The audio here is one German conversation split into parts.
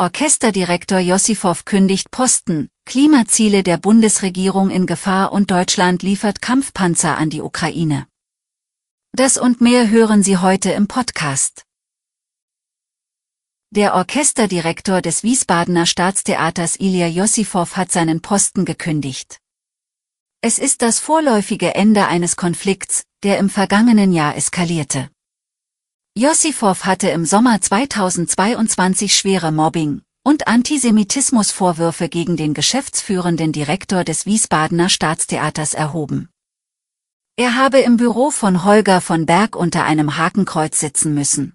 Orchesterdirektor Jossifow kündigt Posten, Klimaziele der Bundesregierung in Gefahr und Deutschland liefert Kampfpanzer an die Ukraine. Das und mehr hören Sie heute im Podcast. Der Orchesterdirektor des Wiesbadener Staatstheaters Ilya Jossifow hat seinen Posten gekündigt. Es ist das vorläufige Ende eines Konflikts, der im vergangenen Jahr eskalierte. Jossifow hatte im Sommer 2022 schwere Mobbing- und Antisemitismusvorwürfe gegen den geschäftsführenden Direktor des Wiesbadener Staatstheaters erhoben. Er habe im Büro von Holger von Berg unter einem Hakenkreuz sitzen müssen.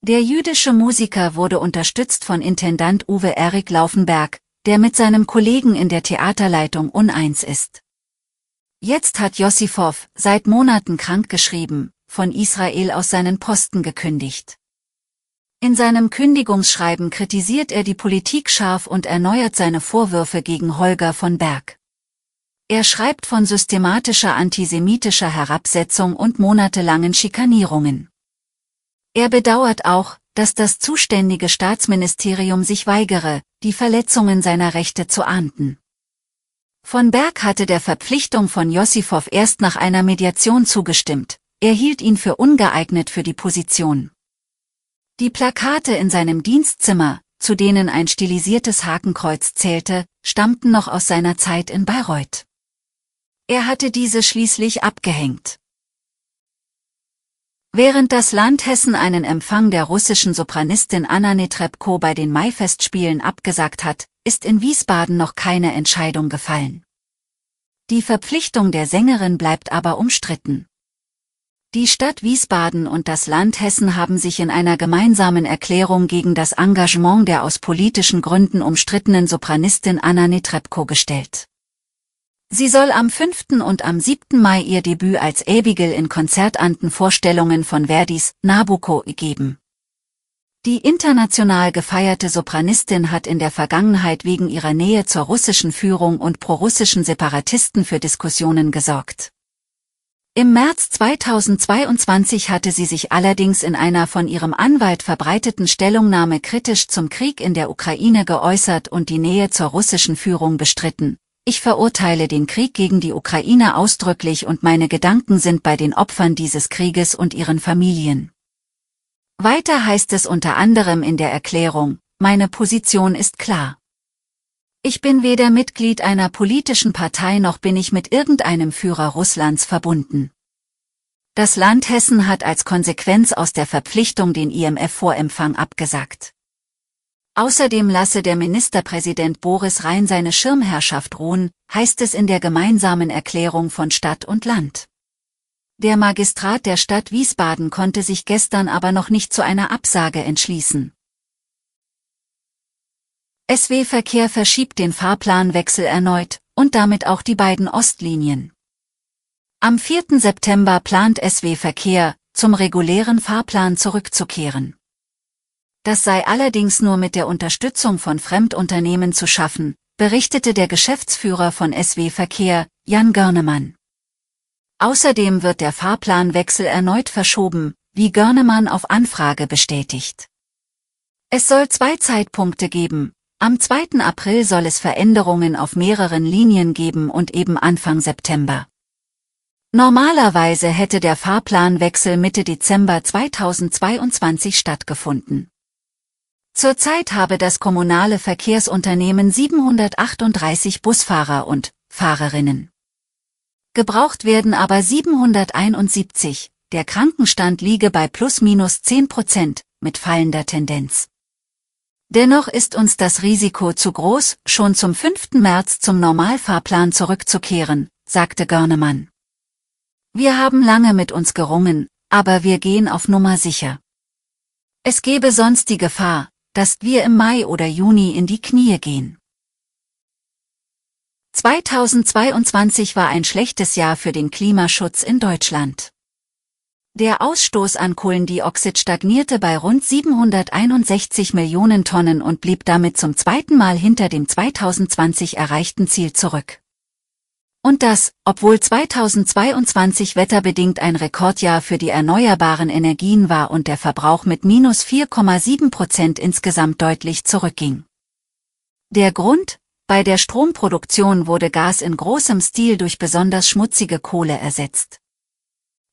Der jüdische Musiker wurde unterstützt von Intendant Uwe Erik Laufenberg, der mit seinem Kollegen in der Theaterleitung uneins ist. Jetzt hat Jossifow, seit Monaten krank geschrieben, von Israel aus seinen Posten gekündigt. In seinem Kündigungsschreiben kritisiert er die Politik scharf und erneuert seine Vorwürfe gegen Holger von Berg. Er schreibt von systematischer antisemitischer Herabsetzung und monatelangen Schikanierungen. Er bedauert auch, dass das zuständige Staatsministerium sich weigere, die Verletzungen seiner Rechte zu ahnden. Von Berg hatte der Verpflichtung von Jossifow erst nach einer Mediation zugestimmt, er hielt ihn für ungeeignet für die Position. Die Plakate in seinem Dienstzimmer, zu denen ein stilisiertes Hakenkreuz zählte, stammten noch aus seiner Zeit in Bayreuth. Er hatte diese schließlich abgehängt. Während das Land Hessen einen Empfang der russischen Sopranistin Anna Netrebko bei den Maifestspielen abgesagt hat, ist in Wiesbaden noch keine Entscheidung gefallen. Die Verpflichtung der Sängerin bleibt aber umstritten. Die Stadt Wiesbaden und das Land Hessen haben sich in einer gemeinsamen Erklärung gegen das Engagement der aus politischen Gründen umstrittenen Sopranistin Anna Netrebko gestellt. Sie soll am 5. und am 7. Mai ihr Debüt als Abigail in konzertanten Vorstellungen von Verdis Nabucco geben. Die international gefeierte Sopranistin hat in der Vergangenheit wegen ihrer Nähe zur russischen Führung und prorussischen Separatisten für Diskussionen gesorgt. Im März 2022 hatte sie sich allerdings in einer von ihrem Anwalt verbreiteten Stellungnahme kritisch zum Krieg in der Ukraine geäußert und die Nähe zur russischen Führung bestritten. Ich verurteile den Krieg gegen die Ukraine ausdrücklich und meine Gedanken sind bei den Opfern dieses Krieges und ihren Familien. Weiter heißt es unter anderem in der Erklärung, meine Position ist klar. Ich bin weder Mitglied einer politischen Partei noch bin ich mit irgendeinem Führer Russlands verbunden. Das Land Hessen hat als Konsequenz aus der Verpflichtung den IMF-Vorempfang abgesagt. Außerdem lasse der Ministerpräsident Boris Rhein seine Schirmherrschaft ruhen, heißt es in der gemeinsamen Erklärung von Stadt und Land. Der Magistrat der Stadt Wiesbaden konnte sich gestern aber noch nicht zu einer Absage entschließen. SW Verkehr verschiebt den Fahrplanwechsel erneut und damit auch die beiden Ostlinien. Am 4. September plant SW Verkehr, zum regulären Fahrplan zurückzukehren. Das sei allerdings nur mit der Unterstützung von Fremdunternehmen zu schaffen, berichtete der Geschäftsführer von SW Verkehr, Jan Görnemann. Außerdem wird der Fahrplanwechsel erneut verschoben, wie Görnemann auf Anfrage bestätigt. Es soll zwei Zeitpunkte geben, am 2. April soll es Veränderungen auf mehreren Linien geben und eben Anfang September. Normalerweise hätte der Fahrplanwechsel Mitte Dezember 2022 stattgefunden. Zurzeit habe das kommunale Verkehrsunternehmen 738 Busfahrer und Fahrerinnen. Gebraucht werden aber 771, der Krankenstand liege bei plus minus 10 Prozent, mit fallender Tendenz. Dennoch ist uns das Risiko zu groß, schon zum 5. März zum Normalfahrplan zurückzukehren, sagte Görnemann. Wir haben lange mit uns gerungen, aber wir gehen auf Nummer sicher. Es gäbe sonst die Gefahr, dass wir im Mai oder Juni in die Knie gehen. 2022 war ein schlechtes Jahr für den Klimaschutz in Deutschland. Der Ausstoß an Kohlendioxid stagnierte bei rund 761 Millionen Tonnen und blieb damit zum zweiten Mal hinter dem 2020 erreichten Ziel zurück. Und das, obwohl 2022 wetterbedingt ein Rekordjahr für die erneuerbaren Energien war und der Verbrauch mit minus 4,7 Prozent insgesamt deutlich zurückging. Der Grund? Bei der Stromproduktion wurde Gas in großem Stil durch besonders schmutzige Kohle ersetzt.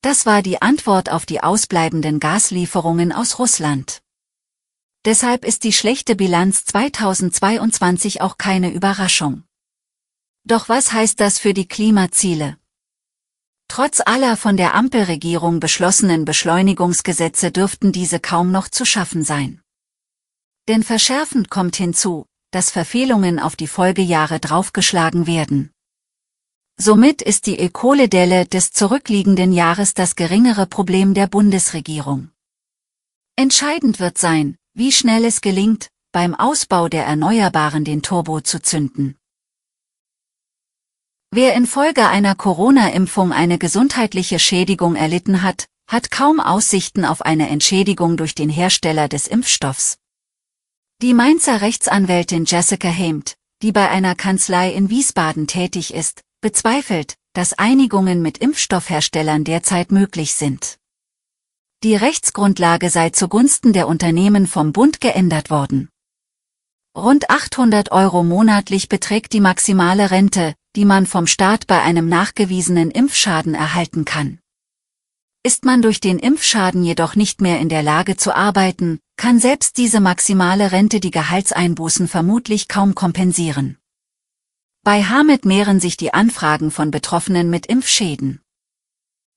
Das war die Antwort auf die ausbleibenden Gaslieferungen aus Russland. Deshalb ist die schlechte Bilanz 2022 auch keine Überraschung. Doch was heißt das für die Klimaziele? Trotz aller von der Ampelregierung beschlossenen Beschleunigungsgesetze dürften diese kaum noch zu schaffen sein. Denn verschärfend kommt hinzu, dass Verfehlungen auf die Folgejahre draufgeschlagen werden. Somit ist die E-Kohle-Delle des zurückliegenden Jahres das geringere Problem der Bundesregierung. Entscheidend wird sein, wie schnell es gelingt, beim Ausbau der Erneuerbaren den Turbo zu zünden. Wer infolge einer Corona-Impfung eine gesundheitliche Schädigung erlitten hat, hat kaum Aussichten auf eine Entschädigung durch den Hersteller des Impfstoffs. Die Mainzer Rechtsanwältin Jessica Hamed, die bei einer Kanzlei in Wiesbaden tätig ist, bezweifelt, dass Einigungen mit Impfstoffherstellern derzeit möglich sind. Die Rechtsgrundlage sei zugunsten der Unternehmen vom Bund geändert worden. Rund 800 Euro monatlich beträgt die maximale Rente, die man vom Staat bei einem nachgewiesenen Impfschaden erhalten kann. Ist man durch den Impfschaden jedoch nicht mehr in der Lage zu arbeiten, kann selbst diese maximale Rente die Gehaltseinbußen vermutlich kaum kompensieren. Bei Hamid mehren sich die Anfragen von Betroffenen mit Impfschäden.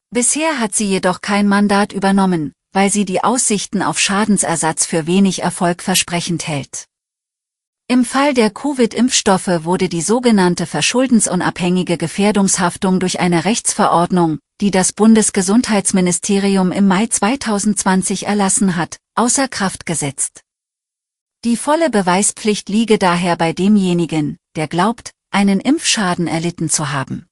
Bisher hat sie jedoch kein Mandat übernommen, weil sie die Aussichten auf Schadensersatz für wenig erfolgversprechend hält. Im Fall der Covid-Impfstoffe wurde die sogenannte verschuldensunabhängige Gefährdungshaftung durch eine Rechtsverordnung, die das Bundesgesundheitsministerium im Mai 2020 erlassen hat, außer Kraft gesetzt. Die volle Beweispflicht liege daher bei demjenigen, der glaubt, einen Impfschaden erlitten zu haben.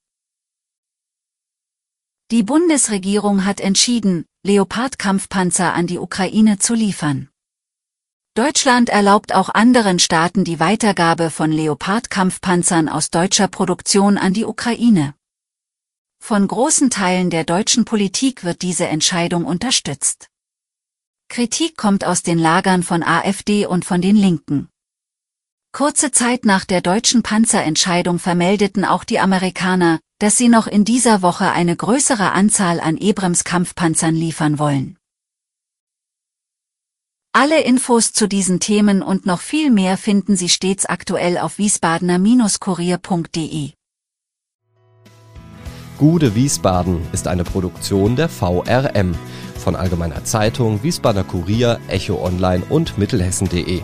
Die Bundesregierung hat entschieden, Leopard-Kampfpanzer an die Ukraine zu liefern. Deutschland erlaubt auch anderen Staaten die Weitergabe von Leopard-Kampfpanzern aus deutscher Produktion an die Ukraine. Von großen Teilen der deutschen Politik wird diese Entscheidung unterstützt. Kritik kommt aus den Lagern von AfD und von den Linken. Kurze Zeit nach der deutschen Panzerentscheidung vermeldeten auch die Amerikaner, dass sie noch in dieser Woche eine größere Anzahl an Ebrams Kampfpanzern liefern wollen. Alle Infos zu diesen Themen und noch viel mehr finden Sie stets aktuell auf wiesbadener-kurier.de. Gude Wiesbaden ist eine Produktion der VRM von Allgemeiner Zeitung, Wiesbadener Kurier, Echo Online und Mittelhessen.de.